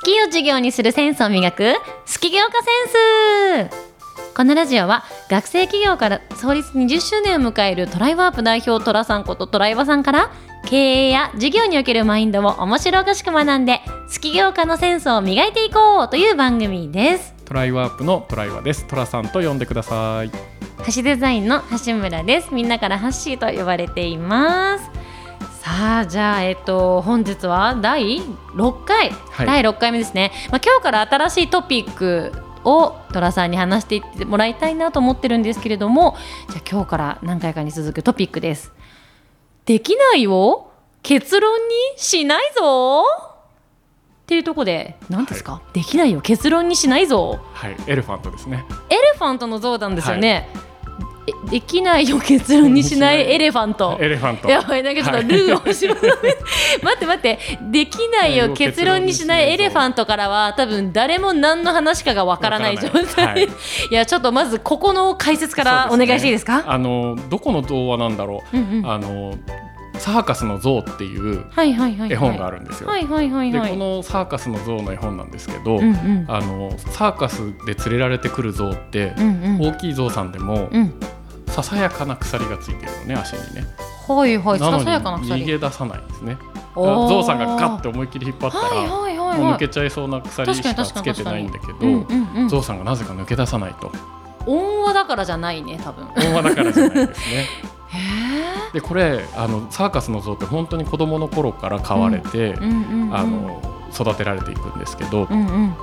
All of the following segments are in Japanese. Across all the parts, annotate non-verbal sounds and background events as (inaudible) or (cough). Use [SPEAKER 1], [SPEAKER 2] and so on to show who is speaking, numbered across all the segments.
[SPEAKER 1] 好きを授業にするセンスを磨く好き業家センスこのラジオは学生企業から創立20周年を迎えるトライワープ代表トラさんことトライワさんから経営や事業におけるマインドを面白おかしく学んで好き業家のセンスを磨いていこうという番組です。
[SPEAKER 2] トライワープのトライワです。トラさんと呼んでください。
[SPEAKER 1] 橋デザインの橋村です。みんなからハッシーと呼ばれています。さあじゃあえっと本日は第6回、
[SPEAKER 2] はい。
[SPEAKER 1] 第6回目ですね、まあ、今日から新しいトピックを寅さんに話していってもらいたいなと思ってるんですけれどもじゃあ今日から何回かに続くトピックです。できないを結論にしないぞ。っていうところで何ですか、できないを結論にしないぞ。
[SPEAKER 2] はいエレファントですね。
[SPEAKER 1] エレファントの像なんですよね、えできないを結論にしないエレファント。
[SPEAKER 2] エレファント。
[SPEAKER 1] やばいなんかちょっとルーを後ろの待って待ってできないを結論にしないエレファントからは多分誰も何の話かがわからない状態、
[SPEAKER 2] ない。
[SPEAKER 1] い、(laughs) やちょっとまずここの解説からお願いしていいですか？
[SPEAKER 2] あのどこの童話なんだろう、
[SPEAKER 1] うんうん。
[SPEAKER 2] あのサーカスの象っていう
[SPEAKER 1] はいはいはいはい。
[SPEAKER 2] 絵本があるんですよ、
[SPEAKER 1] はいはいはいはい。
[SPEAKER 2] でこのサーカスの象の絵本なんですけど、
[SPEAKER 1] うんうん。
[SPEAKER 2] あのサーカスで連れられてくる象って、
[SPEAKER 1] うんうん。
[SPEAKER 2] 大きい象さんでも、
[SPEAKER 1] うん
[SPEAKER 2] ささやかな鎖がついてるのね足にね、
[SPEAKER 1] はいはいささやかな
[SPEAKER 2] 逃
[SPEAKER 1] 鎖
[SPEAKER 2] げ出さないんですね。
[SPEAKER 1] おー。
[SPEAKER 2] 象さんがガッて思いっきり引っ張ったら、
[SPEAKER 1] はいはいはい。
[SPEAKER 2] もう抜
[SPEAKER 1] はい
[SPEAKER 2] けちゃいそうな鎖しかつけてないんだけど、
[SPEAKER 1] うんうんうん。
[SPEAKER 2] 象さんがなぜか抜け出さないと。
[SPEAKER 1] 音話だからじゃないね多分。
[SPEAKER 2] 大話だからじゃないですね。(laughs)
[SPEAKER 1] へ
[SPEAKER 2] でこれあのサーカスの象って本当に子供の頃から飼われて、
[SPEAKER 1] えうんうんうん。
[SPEAKER 2] あの育てられていくんですけど、
[SPEAKER 1] うんうん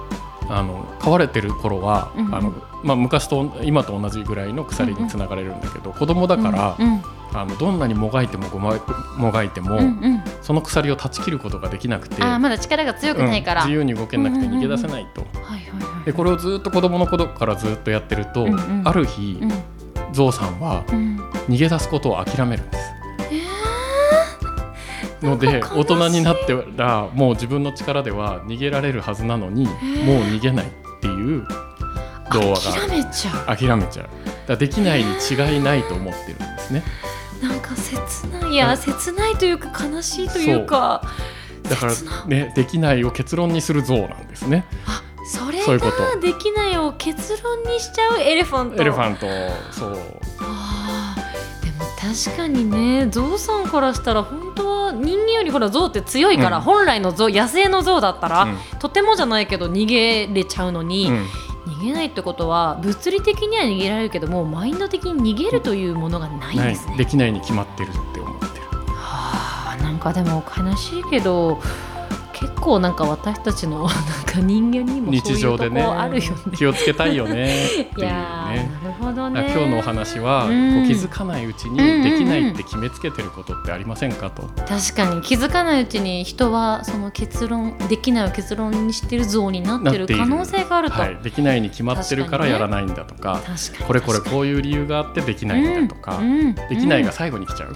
[SPEAKER 2] あの飼われてる頃は、
[SPEAKER 1] うん。うん
[SPEAKER 2] あのまあ、昔と今と同じぐらいの鎖につながれるんだけど、子供だから、
[SPEAKER 1] うん
[SPEAKER 2] あのどんなにもがいてもごまもがいても、
[SPEAKER 1] うんうん。
[SPEAKER 2] その鎖を断ち切ることができなくて、
[SPEAKER 1] まだ力が強くないから、
[SPEAKER 2] うん自由に動けなくて
[SPEAKER 1] うんうんうん
[SPEAKER 2] 逃げ出せないと。でこれをずっと子供の頃からずっとやってると、
[SPEAKER 1] うんうん。
[SPEAKER 2] ある日、
[SPEAKER 1] うん。
[SPEAKER 2] ゾウさんは
[SPEAKER 1] うん。
[SPEAKER 2] 逃げ出すことを諦めるんです。
[SPEAKER 1] え
[SPEAKER 2] ので大人になってらもう自分の力では逃げられるはずなのにもう逃げないっていう童話
[SPEAKER 1] ー、諦
[SPEAKER 2] が
[SPEAKER 1] めちゃ
[SPEAKER 2] 諦めちゃう。だできないに違いないと思ってるんですね。
[SPEAKER 1] うなんか切ない。いや切ないというか悲しいというか
[SPEAKER 2] だからねできないを結論にする象なんですね。
[SPEAKER 1] あそれ
[SPEAKER 2] そういうこと。
[SPEAKER 1] ができないを結論にしちゃうエレファント。
[SPEAKER 2] エレファントそう
[SPEAKER 1] 確かにねゾウさんからしたら本当は人間よりほらゾウって強いから、
[SPEAKER 2] うん。
[SPEAKER 1] 本来のゾウ野生のゾウだったら、
[SPEAKER 2] うん。
[SPEAKER 1] とてもじゃないけど逃げれちゃうのに、
[SPEAKER 2] うん。
[SPEAKER 1] 逃げないってことは物理的には逃げられるけどもマインド的に逃げるというものがないんですね。
[SPEAKER 2] できないに決まってるって思ってる。
[SPEAKER 1] はあなんかでも悲しいけど結構なんか私たちの (laughs) なんか人間にも
[SPEAKER 2] 日常でね
[SPEAKER 1] あるよね。
[SPEAKER 2] 気をつけたいよね。(laughs) って
[SPEAKER 1] い
[SPEAKER 2] いう
[SPEAKER 1] や
[SPEAKER 2] ね。
[SPEAKER 1] ーなるほどね。
[SPEAKER 2] 今日のお話は、
[SPEAKER 1] うん。
[SPEAKER 2] こう気づかないうちに
[SPEAKER 1] うんうんうん
[SPEAKER 2] できないって決めつけてることってありませんかと、
[SPEAKER 1] 確かに。気づかないうちに人はその結論できないを結論にしてる像になってる可能性があると。
[SPEAKER 2] はい、できないに決まってるからやらないんだとか
[SPEAKER 1] 確かに。
[SPEAKER 2] これこれこういう理由があってできないんだとか、
[SPEAKER 1] うん。うん。
[SPEAKER 2] できないが最後に来ちゃう、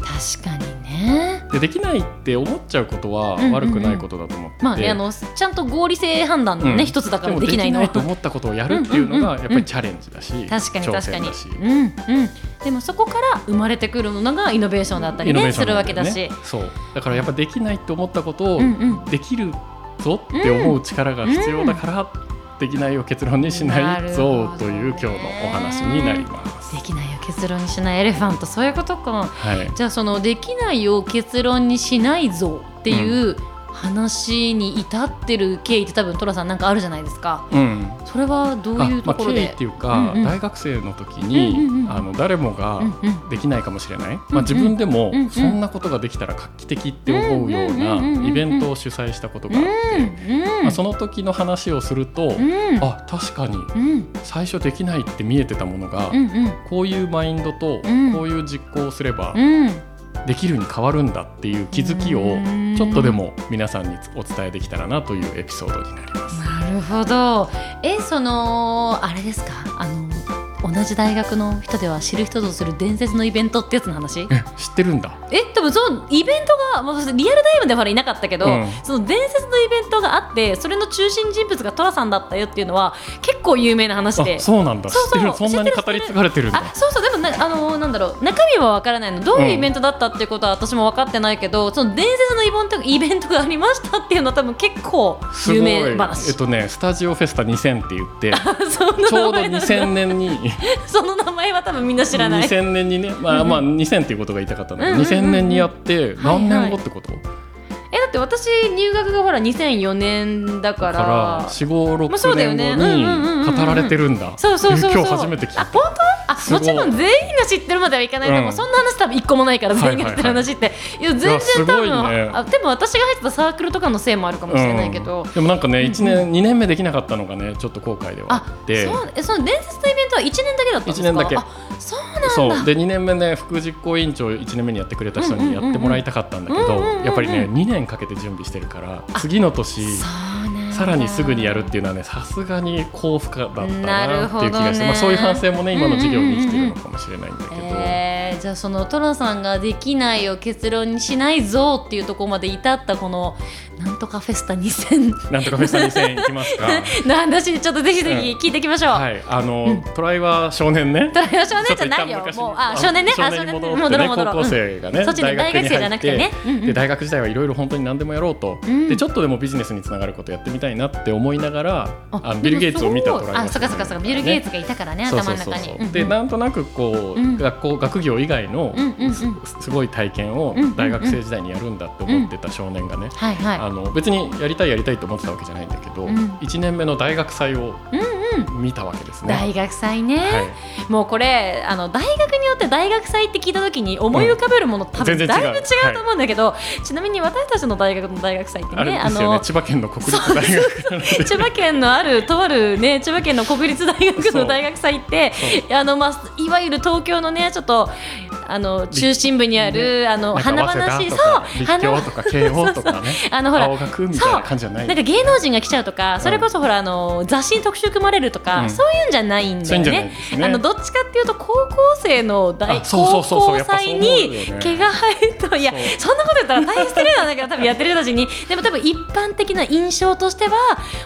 [SPEAKER 1] 確かにね。
[SPEAKER 2] でできないって思っちゃうことは悪くないことだと思ってて、
[SPEAKER 1] まあねあのちゃんと合理性判断のね、
[SPEAKER 2] うん
[SPEAKER 1] 一つだから
[SPEAKER 2] でも
[SPEAKER 1] できないのは。
[SPEAKER 2] と思ったことをやるっていうのがやっぱりチャレンジだし、
[SPEAKER 1] 確かに
[SPEAKER 2] 挑
[SPEAKER 1] 確かに。うんうん。でもそこから生まれてくるのがイノベーションだったりねするわけだし。
[SPEAKER 2] ねそうだからやっぱできないって思ったことを。できるぞって思う力が必要だから、できないを結論にし
[SPEAKER 1] な
[SPEAKER 2] ないぞという今日のお話になります。
[SPEAKER 1] できないを結論にしないエレファント。そういうことか。
[SPEAKER 2] はい、
[SPEAKER 1] じゃあそのできないを結論にしないぞっていう話に至ってる経緯って多分トラさんなんかあるじゃないですか。
[SPEAKER 2] うん。
[SPEAKER 1] それはどういうところで？
[SPEAKER 2] あまあ、経緯っ。ていうか、
[SPEAKER 1] うんうん。
[SPEAKER 2] 大学生の時に、
[SPEAKER 1] うんうんうん
[SPEAKER 2] あの誰もが
[SPEAKER 1] うんうん
[SPEAKER 2] できないかもしれない、
[SPEAKER 1] うん
[SPEAKER 2] まあ、自分でも
[SPEAKER 1] うんうん
[SPEAKER 2] そんなことができたら画期的って思うよう
[SPEAKER 1] うんうんうんうんうん
[SPEAKER 2] なイベントを主催したことがあって、
[SPEAKER 1] うんうん。
[SPEAKER 2] まあ、その時の話をすると、
[SPEAKER 1] うん。
[SPEAKER 2] あ確かに
[SPEAKER 1] うん。
[SPEAKER 2] 最初できないって見えてたものが、
[SPEAKER 1] うんうん。
[SPEAKER 2] こういうマインドと
[SPEAKER 1] うん。
[SPEAKER 2] こういう実行をすれば
[SPEAKER 1] うん
[SPEAKER 2] できるに変わるんだっていう気づきを
[SPEAKER 1] うん
[SPEAKER 2] ちょっとでも皆さんにお伝えできたらなというエピソードになります。
[SPEAKER 1] なるほど。え、そのあれですか？あの同じ大学の人では知る人ぞする伝説のイベントってやつの話？
[SPEAKER 2] え知ってるんだ
[SPEAKER 1] え多分そのイベントが、まあ、リアルタイムではいなかったけど、
[SPEAKER 2] うん
[SPEAKER 1] その伝説のイベントがあってそれの中心人物が寅さんだったよっていうのは結構有名な話で。
[SPEAKER 2] あそうなんだ。
[SPEAKER 1] そうそう。
[SPEAKER 2] そんなに語り継がれてるんだ。
[SPEAKER 1] あそうそう。でもなあのなんだろう。中身は分からないの。どういうイベントだったっていうことは私も分かってないけど、その伝説のイベントイベントがありましたっていうのは多分結構有名話。
[SPEAKER 2] えっとねスタジオフェスタ2000って言って (laughs) ちょうど
[SPEAKER 1] 名前なんだ
[SPEAKER 2] 2000年に。(laughs)
[SPEAKER 1] その名前は多分みんな知らない。
[SPEAKER 2] 2000年にね。まあまあ2000っていうことが言いたかったんだけど
[SPEAKER 1] うんうんうんうん。
[SPEAKER 2] 2000年にやって何年後ってこと？
[SPEAKER 1] えだって私入学がほら2004年だから。
[SPEAKER 2] から456
[SPEAKER 1] まあそうだよね。
[SPEAKER 2] 年後に語られてるんだ。
[SPEAKER 1] そうそうそうそう。
[SPEAKER 2] 今日初めて聞いた。
[SPEAKER 1] あ本当？あもちろん全員が知ってるまではいかないと思う、
[SPEAKER 2] うん。
[SPEAKER 1] そんな話多分一個もないから全員が知ってる話って、いや全然多分、あでも私が入ってたサークルとかのせいもあるかもしれないけど、
[SPEAKER 2] うん。でもなんかね1年2年目できなかったのがねちょっと後悔ではあ
[SPEAKER 1] あ
[SPEAKER 2] って。
[SPEAKER 1] そうえその伝説のイベントは1年だけだったんですか？
[SPEAKER 2] 一年だけ。
[SPEAKER 1] あそうなんだ。
[SPEAKER 2] そう。で2年目ね副実行委員長1年目にやってくれた人にやってもらいたかったんだけど
[SPEAKER 1] うんうんうんうん。
[SPEAKER 2] やっぱりね2年かけて準備してるから次の年さらにすぐにやるっていうのはねさすがに高負荷だった
[SPEAKER 1] な
[SPEAKER 2] っていう気がして、
[SPEAKER 1] ね。
[SPEAKER 2] まあ、そういう反省もね今の授業に生きてるのかもしれないんだけど、
[SPEAKER 1] えー、じゃあそのトラさんができないを結論にしないぞっていうところまで至ったこのなんとかフェスタ2000
[SPEAKER 2] なんとかフェスタ2000いきますか。(laughs)
[SPEAKER 1] な話ちょっとぜひぜひ聞いていきましょう、
[SPEAKER 2] はい。あの、トライは少年ね。
[SPEAKER 1] トライは少年じゃないよ。もうあ少年ね？あ
[SPEAKER 2] 少年に戻
[SPEAKER 1] 少
[SPEAKER 2] ってね。高校生がね、
[SPEAKER 1] そっちね大学生じゃなくてね。うんうん。
[SPEAKER 2] で大学時代はいろいろ本当に何でもやろうと、
[SPEAKER 1] うん。
[SPEAKER 2] でちょっとでもビジネスにつながることやってみたいなって思いながら
[SPEAKER 1] あ
[SPEAKER 2] あのビル・ゲイツを見たトライは
[SPEAKER 1] あそっかそっかそっか。ビル・ゲイツがいたからね頭の中に。うん。
[SPEAKER 2] でなんとなくこう、
[SPEAKER 1] うん。
[SPEAKER 2] 学校学業以外の、すすごい体験を大学生時代にやるんだって思ってた少年がね、あの別にやりたいやりたいと思ってたわけじゃないんだけど、
[SPEAKER 1] うん。
[SPEAKER 2] 1年目の大学祭を
[SPEAKER 1] うんうん
[SPEAKER 2] 見たわけですね。
[SPEAKER 1] 大学祭ね、
[SPEAKER 2] はい。
[SPEAKER 1] もうこれあの大学によって大学祭って聞いた時に思い浮かべるもの、多分
[SPEAKER 2] 全然違う。
[SPEAKER 1] だいぶ違うと思うんだけど、ちなみに私たちの大学の大学祭ってね
[SPEAKER 2] ですよね。千葉県の国立大学。
[SPEAKER 1] 千葉県のあるとあるね千葉県の国立大学の大学祭ってあのまあいわゆる東京のねちょっとあの中心部にある、あの華々しいそう
[SPEAKER 2] 立
[SPEAKER 1] 華
[SPEAKER 2] 教とか慶応とかね。(laughs)
[SPEAKER 1] あのほら
[SPEAKER 2] 青学みたいな感じじゃない。
[SPEAKER 1] なんか芸能人が来ちゃうとか、それこそほらあの雑誌に特集組まれるとか、
[SPEAKER 2] うん。
[SPEAKER 1] そういうんじゃないんだよね。
[SPEAKER 2] ね。
[SPEAKER 1] あのどっちかっていうと高校生の大高校祭に毛が生えるといや
[SPEAKER 2] そう。
[SPEAKER 1] そんなこと言ったら大変失礼なんだけど多分やってる人たちに。でも多分一般的な印象としては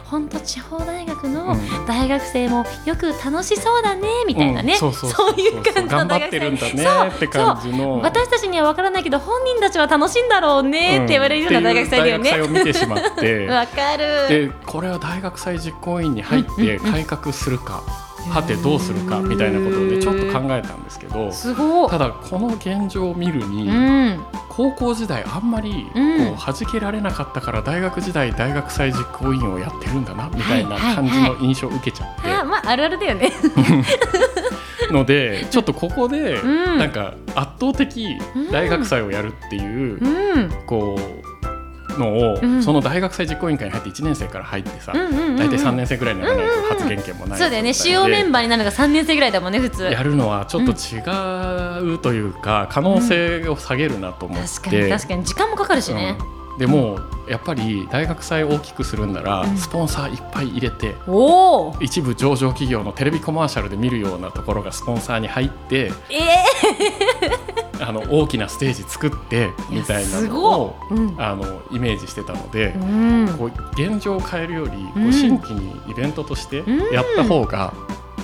[SPEAKER 1] 本当地方大学の
[SPEAKER 2] うん。
[SPEAKER 1] 大学生もよく楽しそうだねみたいなね、
[SPEAKER 2] うん。そうそうそう
[SPEAKER 1] いう感じの大学生。
[SPEAKER 2] ねって感じ
[SPEAKER 1] そう
[SPEAKER 2] の
[SPEAKER 1] 私たちには分からないけど本人たちは楽しいんだろうねって言われるような大学祭だよね。
[SPEAKER 2] う大学祭を見てしまって (laughs)
[SPEAKER 1] わかる。
[SPEAKER 2] でこれは大学祭実行委員に入って改革するか、はてどうするかみたいなことでちょっと考えたんですけど
[SPEAKER 1] すごい。
[SPEAKER 2] ただこの現状を見るに、
[SPEAKER 1] うん。
[SPEAKER 2] 高校時代あんまりこ
[SPEAKER 1] う
[SPEAKER 2] けられなかったから大学時代大学祭実行委員をやってるんだなみたいな
[SPEAKER 1] はいはい
[SPEAKER 2] 感じの印象を受けちゃって、
[SPEAKER 1] あ、まああるあるだよね。(laughs)
[SPEAKER 2] のでちょっとここで
[SPEAKER 1] うん。
[SPEAKER 2] なんか圧倒的大学祭をやるっていう
[SPEAKER 1] うん。
[SPEAKER 2] こうのを
[SPEAKER 1] うん。
[SPEAKER 2] その大学祭実行委員会に入って1年生から入ってさ
[SPEAKER 1] うんうんうんうん。
[SPEAKER 2] 大体3年生ぐらいにならないと発言権もない
[SPEAKER 1] そうだよね。主要メンバーになるのが三年生ぐらいだもんね普通。
[SPEAKER 2] やるのはちょっと違うというか可能性を下げるなと思って、
[SPEAKER 1] 確かに確かに。時間もかかるしね。
[SPEAKER 2] うんでもやっぱり大学祭を大きくするんなら、
[SPEAKER 1] うん
[SPEAKER 2] スポンサーいっぱい入れて
[SPEAKER 1] おお。
[SPEAKER 2] 一部上場企業のテレビコマーシャルで見るようなところがスポンサーに入って
[SPEAKER 1] え (laughs)
[SPEAKER 2] あの大きなステージ作ってみたいな
[SPEAKER 1] す
[SPEAKER 2] のを。
[SPEAKER 1] うん。
[SPEAKER 2] あのイメージしてたので、
[SPEAKER 1] うん。
[SPEAKER 2] こう現状を変えるよりこ
[SPEAKER 1] うん
[SPEAKER 2] う新規にイベントとしてやった方が、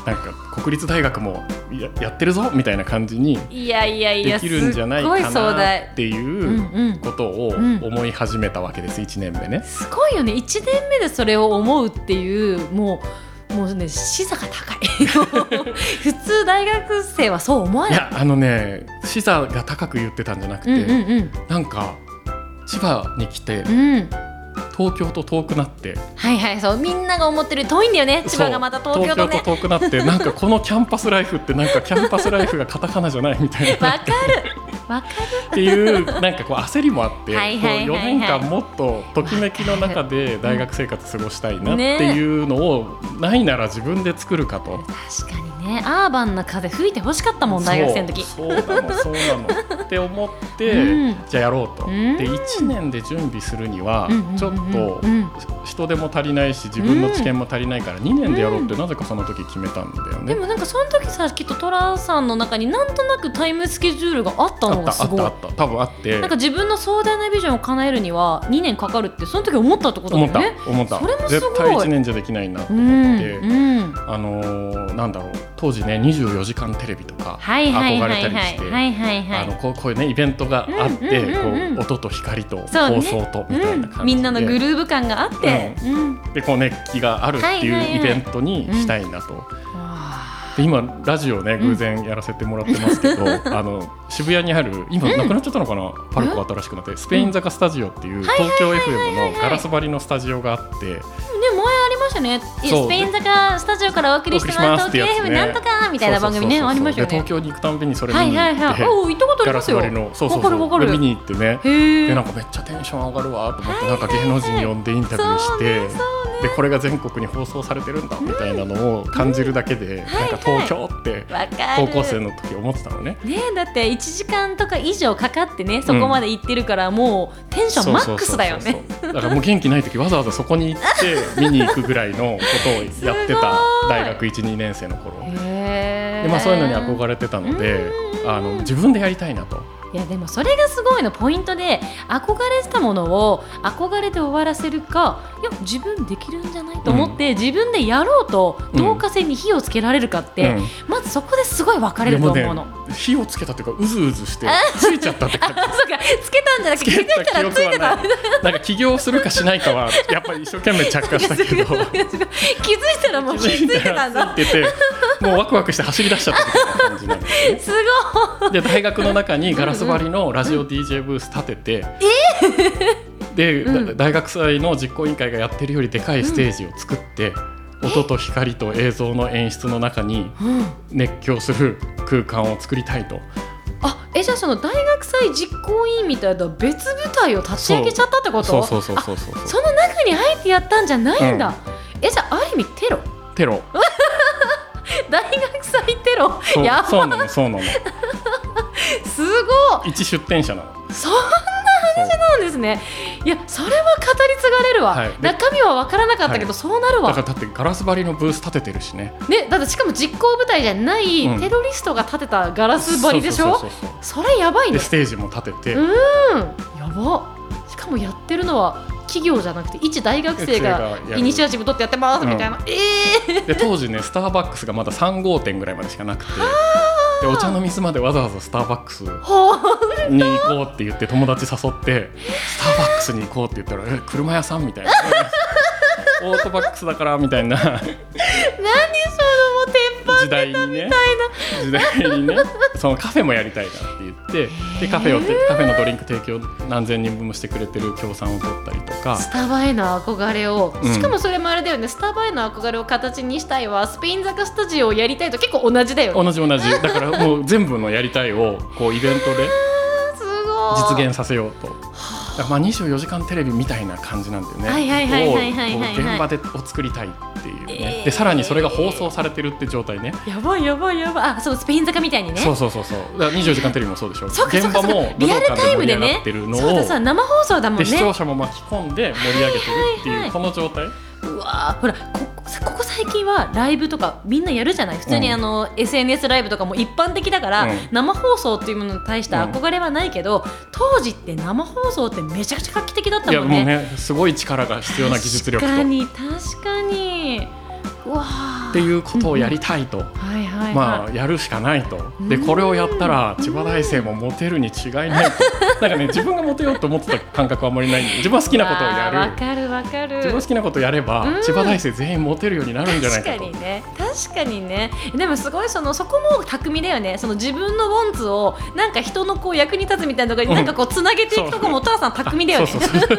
[SPEAKER 2] なんか国立大学もややってるぞみたいな感じに
[SPEAKER 1] いやいやいや。
[SPEAKER 2] できるんじゃないかなってい
[SPEAKER 1] うん
[SPEAKER 2] う
[SPEAKER 1] うん。
[SPEAKER 2] ことを
[SPEAKER 1] うん
[SPEAKER 2] 思い始めたわけです1年目ね。
[SPEAKER 1] すごいよね1年目でそれを思うっていうもうもうね視座が高い (laughs) 普通大学生はそう思わない
[SPEAKER 2] いやあのね視座が高く言ってたんじゃなくて、
[SPEAKER 1] うんうん
[SPEAKER 2] なんか千葉に来て
[SPEAKER 1] うんうん
[SPEAKER 2] 東京と遠くなって。
[SPEAKER 1] はいはいそうみんなが思ってる遠いんだよね千葉がまた東京とね。
[SPEAKER 2] そう東京と遠くなって (laughs) なんかこのキャンパスライフってなんかキャンパスライフがカタカナじゃないみたいな。
[SPEAKER 1] わかるわか
[SPEAKER 2] っていうなんかこう焦りもあって、
[SPEAKER 1] はいはいはいはい
[SPEAKER 2] こう4年間もっとときめきの中で大学生活過ごしたいなっていうのをないなら自分で作るかと。
[SPEAKER 1] る確かにねアーバンな風吹いてほしかったもん大学生の時。
[SPEAKER 2] そうそうなのそうなの。って思って、(laughs)
[SPEAKER 1] うん。
[SPEAKER 2] じゃあやろうと、
[SPEAKER 1] うん。
[SPEAKER 2] で1年で準備するには
[SPEAKER 1] うんうんうんうん。
[SPEAKER 2] ちょっと
[SPEAKER 1] うん
[SPEAKER 2] 人手も足りないし自分の知見も足りないから2年でやろうってなぜかその時決めたんだよね。
[SPEAKER 1] でもなんかその時さきっとトラさんの中になんとなくタイムスケジュールがあったのがすごい。
[SPEAKER 2] ったあった多分あって。
[SPEAKER 1] なんか自分の壮大なビジョンを叶えるには2年かかるってその時思ったってことだ
[SPEAKER 2] 思った
[SPEAKER 1] よね。
[SPEAKER 2] 思った。
[SPEAKER 1] それもすごい。
[SPEAKER 2] 絶対1年じゃできないなと
[SPEAKER 1] うん
[SPEAKER 2] 思って。
[SPEAKER 1] うん。
[SPEAKER 2] あのーなんだろう当時ね24時間テレビとか憧れたりして、あのこうこういうねイベントがあって、
[SPEAKER 1] うんうんうんうん。
[SPEAKER 2] こう音と光と放送とみたいな感じで、
[SPEAKER 1] うん、みんなのグルーヴ感があって、うん。
[SPEAKER 2] でこう熱気があるってい
[SPEAKER 1] う
[SPEAKER 2] イベントにしたいなと。今ラジオね偶然やらせてもらってますけど、あの渋谷にある今なくなっちゃったのかな、パルコ新しくなってスペイン坂スタジオっていう東京 FM のガラス張りのスタジオがあって
[SPEAKER 1] したね
[SPEAKER 2] そう。
[SPEAKER 1] スペイン坂スタジオからお送りしてます東京 FM
[SPEAKER 2] ね。
[SPEAKER 1] なんとかみたいな番組ねありましたよね。
[SPEAKER 2] で東京に行くたんびにそれ見
[SPEAKER 1] はい
[SPEAKER 2] に行って、
[SPEAKER 1] はいはいおお行ったことありますよ。
[SPEAKER 2] そうそうそう。で見に行ってね。でなんかめっちゃテンション上がるわと思ってなんか芸能人呼んでインタビューして、
[SPEAKER 1] そうね
[SPEAKER 2] でこれが全国に放送されてるんだみたいなのを感じるだけで、なんか東京って高校生の時思ってたのね。
[SPEAKER 1] ねだって1時間とか以上かかってねそこまで行ってるから、もうテンションマックスだよね。
[SPEAKER 2] だからもう元気ない時わざわざそこに行って見に行くぐらいのことをやってた (laughs) 大学12年生の頃で、まあ、そういうのに憧れてたので
[SPEAKER 1] うん。
[SPEAKER 2] あの自分でやりたいなと。
[SPEAKER 1] いやでもそれがすごいのポイントで憧れてたものを憧れて終わらせるかいや自分できるんじゃないと思って、自分でやろうと導火線に火をつけられるかって、
[SPEAKER 2] うん。
[SPEAKER 1] まずそこですごい分かれると思うの。
[SPEAKER 2] ね火をつけたというかうずうずしてついちゃったって感じ。
[SPEAKER 1] あ (laughs) そうかつけたんじゃなくて気づいたらついてた
[SPEAKER 2] なんか起業するかしないかはやっぱり一生懸命着火したけど。(laughs)
[SPEAKER 1] 気づいたらもう火ついてたんだ。
[SPEAKER 2] ついててもうワクワクして走り出しちゃったみたいな感じなんですよね。(laughs)
[SPEAKER 1] すごい。
[SPEAKER 2] で大学の中にガラス張りのラジオ DJ ブース立てて、で、大学祭の実行委員会がやってるよりでかいステージを作って、音と光と映像の演出の中に
[SPEAKER 1] うん。
[SPEAKER 2] 熱狂する空間を作りたいと。
[SPEAKER 1] あえじゃあその大学祭実行委員みたいな別部隊を立ち上げちゃったってこと？
[SPEAKER 2] そうそうそうそうそう
[SPEAKER 1] あその中にあえてやったんじゃないんだ、えじゃあある意味テロ？
[SPEAKER 2] テロ。(laughs)
[SPEAKER 1] 大学祭テロ？
[SPEAKER 2] そう
[SPEAKER 1] や
[SPEAKER 2] そうなのそうなの
[SPEAKER 1] すごい。
[SPEAKER 2] 一出店者なの。
[SPEAKER 1] そんな話なんですね。いやそれは語り継がれるわ、
[SPEAKER 2] はい。で
[SPEAKER 1] 中身は分からなかったけど、
[SPEAKER 2] はい。
[SPEAKER 1] そうなるわ。
[SPEAKER 2] だからだってガラス張りのブース立ててるしね。
[SPEAKER 1] ねだってしかも実行部隊じゃない、
[SPEAKER 2] うん。
[SPEAKER 1] テロリストが建てたガラス張りでしょ？
[SPEAKER 2] そ
[SPEAKER 1] れやばいね
[SPEAKER 2] でステージも立てて、
[SPEAKER 1] うん。やば。しかもやってるのは企業じゃなくて一大学生がイニシアチブ取ってやってますみたいな、ええ
[SPEAKER 2] で当時ねスターバックスがまだ3号店ぐらいまでしかなくてでお茶の水までわざわざスターバックスに行こうって言って友達誘ってスターバックスに行こうって言ったら「え車屋さん?」みたいな「(laughs) オートバックスだから」みたいな (laughs) 時代にね。時代にね。そのカフェもやりたいなって言ってでカフェをてカフェのドリンク提供何千人分もしてくれてる協賛を取ったりとか。
[SPEAKER 1] スタバへの憧れを、
[SPEAKER 2] うん。
[SPEAKER 1] しかもそれもあれだよね。スタバへの憧れを形にしたいはスペイン坂スタジオをやりたいと結構同じだよね。
[SPEAKER 2] 同じ同じ。だからもう全部のやりたいをこうイベントで実現させようと。まあ24時間テレビみたいな感じなんだよね。
[SPEAKER 1] はいはいはいはいはい
[SPEAKER 2] 現場でを作りたいっていうね。
[SPEAKER 1] えー
[SPEAKER 2] でさらにそれが放送されてるって状態ね。
[SPEAKER 1] やばいやばいやばいあそうスペイン坂みたいにね
[SPEAKER 2] そうそうそうそう。だから24時間テレビもそうでしょ。
[SPEAKER 1] そう
[SPEAKER 2] 現場も武
[SPEAKER 1] リアルタイムでねそうだ
[SPEAKER 2] を
[SPEAKER 1] そうだ生放送だもんね
[SPEAKER 2] で視聴者も巻き込んで盛り上げてるって
[SPEAKER 1] はい
[SPEAKER 2] うこの状態。
[SPEAKER 1] うわーほら最近はライブとかみんなやるじゃない？普通に
[SPEAKER 2] うん
[SPEAKER 1] あの、SNS ライブとかも一般的だから、
[SPEAKER 2] うん。
[SPEAKER 1] 生放送っていうものに対して憧れはないけど、当時って生放送ってめちゃくちゃ画期的だった
[SPEAKER 2] いやも
[SPEAKER 1] んね。
[SPEAKER 2] ねすごい力が必要な技術力
[SPEAKER 1] 確かに確かにうわー
[SPEAKER 2] ていうことをやりたいと。
[SPEAKER 1] はいはい。はい、
[SPEAKER 2] まあやるしかないと。で
[SPEAKER 1] うん。
[SPEAKER 2] これをやったら千葉大生もモテるに違いないと。なんかね自分がモテようと思ってた感覚はあんまりない。自分は好きなことをやる。
[SPEAKER 1] かるわかる。
[SPEAKER 2] 自分が好きなことをやれば、
[SPEAKER 1] うん。
[SPEAKER 2] 千葉大生全員モテるようになるんじゃないかと。
[SPEAKER 1] 確かにね。確確かにね。でもすごいそのそこも巧みだよね。その自分のウォンツをなんか人のこう役に立つみたいなところになんかこうつなげていくとこもトラさん巧みだよね。
[SPEAKER 2] そうそうそう。好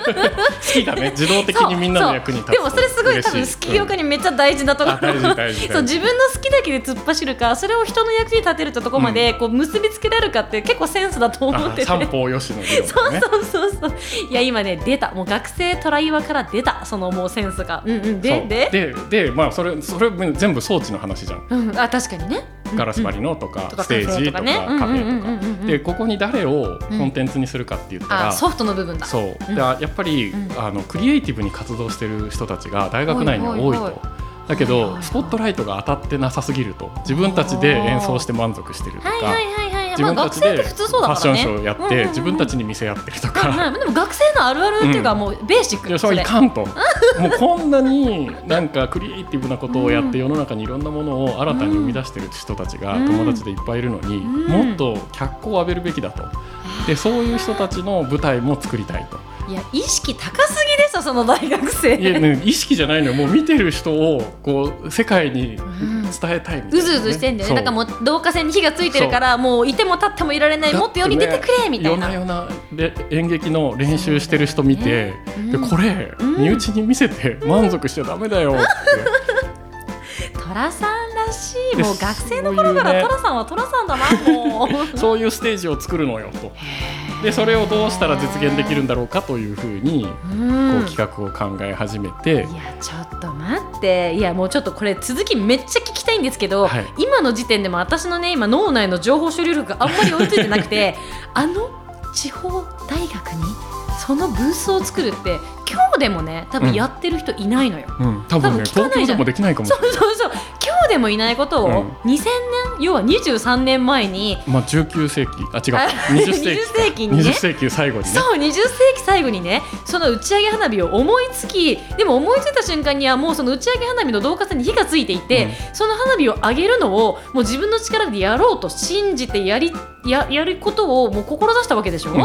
[SPEAKER 2] きだね。自動的にみんなの役に立つ
[SPEAKER 1] そうそう。でもそれすごい多分好き業界にめっちゃ大事なところ、
[SPEAKER 2] あ大事大事大事。
[SPEAKER 1] そう自分の好きだけで突っ走るかそれを人の役に立てるってところまでこう結びつけられるかって結構センスだと思ってて、
[SPEAKER 2] あ三方よしの理論
[SPEAKER 1] そうそうそうそう。いや今ね出た。もう学生トライワから出た。そのもうセンスが。うんうん。で
[SPEAKER 2] そう。
[SPEAKER 1] で？
[SPEAKER 2] ででまあそれそれ全部装置の話じゃん。
[SPEAKER 1] うん。あ確かにね。
[SPEAKER 2] ガラス張りのとか、
[SPEAKER 1] とか
[SPEAKER 2] ステージとか
[SPEAKER 1] カフェとかね
[SPEAKER 2] カフェと
[SPEAKER 1] うんうんうんうんうん。
[SPEAKER 2] かでここに誰をコンテンツにするかって言ったら、
[SPEAKER 1] あソフトの部分だ。
[SPEAKER 2] そう。
[SPEAKER 1] う
[SPEAKER 2] やっぱり、
[SPEAKER 1] うん。
[SPEAKER 2] あのクリエイティブに活動してる人たちが大学内には多いと。だけどスポットライトが当たってなさすぎると自分たちで演奏して満足してるとか、
[SPEAKER 1] まあ
[SPEAKER 2] 分たちで
[SPEAKER 1] 学生って普通そうだからね。
[SPEAKER 2] ファッションショーやって、自分たちに見せ合ってると
[SPEAKER 1] うん
[SPEAKER 2] か、
[SPEAKER 1] うんでも学生のあるあるっていうか、
[SPEAKER 2] うん
[SPEAKER 1] もうベーシック。
[SPEAKER 2] いやそれ。はいかんと。(laughs) もうこんなになんかクリエイティブなことをやって世の中にいろんなものを新たに生み出してる人たちが
[SPEAKER 1] うん。
[SPEAKER 2] 友達でいっぱいいるのに、
[SPEAKER 1] ん。
[SPEAKER 2] もっと脚光を浴びるべきだと。でそういう人たちの舞台も作りたいと。
[SPEAKER 1] いや意識高すぎですよその大学生。
[SPEAKER 2] いや、ね、意識じゃないのよ。もう見てる人をこう世界に
[SPEAKER 1] ん
[SPEAKER 2] 伝えたいみたいなね、
[SPEAKER 1] うずうずしてんだよね。なんかも
[SPEAKER 2] う
[SPEAKER 1] う導火線に火がついてるからもういても立ってもいられないもっと世に出てくれみたいな、
[SPEAKER 2] 夜な夜なで演劇の練習してる人見て、
[SPEAKER 1] うん
[SPEAKER 2] でこれ、
[SPEAKER 1] うん。
[SPEAKER 2] 身内に見せて満足しちゃダメだよって、(laughs)
[SPEAKER 1] 寅さんらしい。
[SPEAKER 2] で
[SPEAKER 1] もう学生の頃から寅さんは寅さんだなもう。(laughs)
[SPEAKER 2] そういうステージを作るのよとでそれをどうしたら実現できるんだろうかというふうに、
[SPEAKER 1] うん。
[SPEAKER 2] こう企画を考え始めて、
[SPEAKER 1] いやちょっと待って。いやもうちょっとこれ続きめっちゃ聞きたいんですけど、
[SPEAKER 2] はい。
[SPEAKER 1] 今の時点でも私のね今脳内の情報処理力があんまり追いついてなくて (laughs) あの地方大学にそのブースを作るって今日でもね多分やってる人いないのよ。
[SPEAKER 2] うん、多分ね
[SPEAKER 1] 多分聞かないじゃん。
[SPEAKER 2] 東京でもできないかもし
[SPEAKER 1] そうそうそうでもいないことを
[SPEAKER 2] うん。
[SPEAKER 1] 2000年要は23年前に
[SPEAKER 2] まあ、19世紀あ違う。
[SPEAKER 1] あ
[SPEAKER 2] 20世紀。
[SPEAKER 1] 20世紀にね。
[SPEAKER 2] 20世紀最後にね。
[SPEAKER 1] そう20世紀最後にねその打ち上げ花火を思いつきでも思いついた瞬間にはもうその打ち上げ花火の導火線に火がついていて、
[SPEAKER 2] うん。
[SPEAKER 1] その花火を上げるのをもう自分の力でやろうと信じてやりややることをもう志したわけでしょ、
[SPEAKER 2] うん。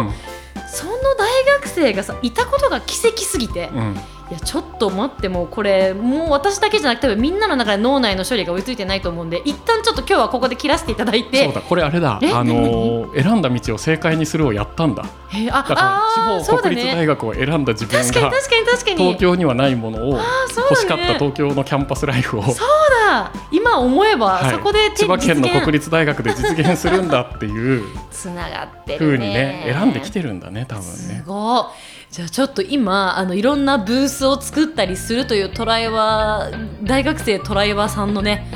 [SPEAKER 1] その大学生がさいたことが奇跡すぎて、
[SPEAKER 2] うん
[SPEAKER 1] いやちょっと待ってもうこれもう私だけじゃなくてみんなの中で脳内の処理が追いついてないと思うんで一旦ちょっと今日はここで切らせていただいて。
[SPEAKER 2] そうだこれあれだ。
[SPEAKER 1] え？
[SPEAKER 2] あのー選んだ道を正解にするをやったんだ。
[SPEAKER 1] え？ーあ
[SPEAKER 2] だから地方国立大学を選んだ自分が
[SPEAKER 1] 確かに確かに確かに。
[SPEAKER 2] 東京にはないものを欲しかった東京のキャンパスライフを、
[SPEAKER 1] そうだ。今思えば、
[SPEAKER 2] はい。
[SPEAKER 1] そこで手
[SPEAKER 2] 千葉県の国立大学で実現するんだっていう (laughs)
[SPEAKER 1] つながってる
[SPEAKER 2] ふうに
[SPEAKER 1] ね
[SPEAKER 2] ね選んできてるんだね多分
[SPEAKER 1] す
[SPEAKER 2] ね。
[SPEAKER 1] ごいじゃあちょっと今あのいろんなブースを作ったりするというトライワー大学生トライワーさんのね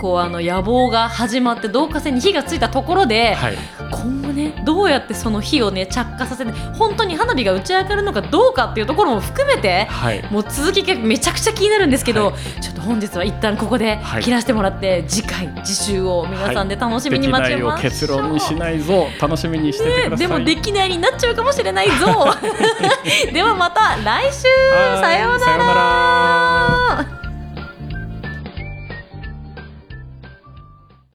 [SPEAKER 1] こうあの野望が始まって導火線に火がついたところで、
[SPEAKER 2] はい、
[SPEAKER 1] 今ねどうやってその火をね着火させて本当に花火が打ち上がるのかどうかっていうところも含めて
[SPEAKER 2] はい、
[SPEAKER 1] もう続きがめちゃくちゃ気になるんですけど、
[SPEAKER 2] は
[SPEAKER 1] ちょっと本日は一旦ここで
[SPEAKER 2] はい。
[SPEAKER 1] 切らせてもらって、次回次週を皆さんで楽しみに待ち
[SPEAKER 2] できないを
[SPEAKER 1] ましょう、
[SPEAKER 2] 結論にしないぞ。楽しみにしててください。
[SPEAKER 1] ねでもできないになっちゃうかもしれないぞ。(laughs) ではまた来週。
[SPEAKER 2] はい。
[SPEAKER 1] さような
[SPEAKER 2] ら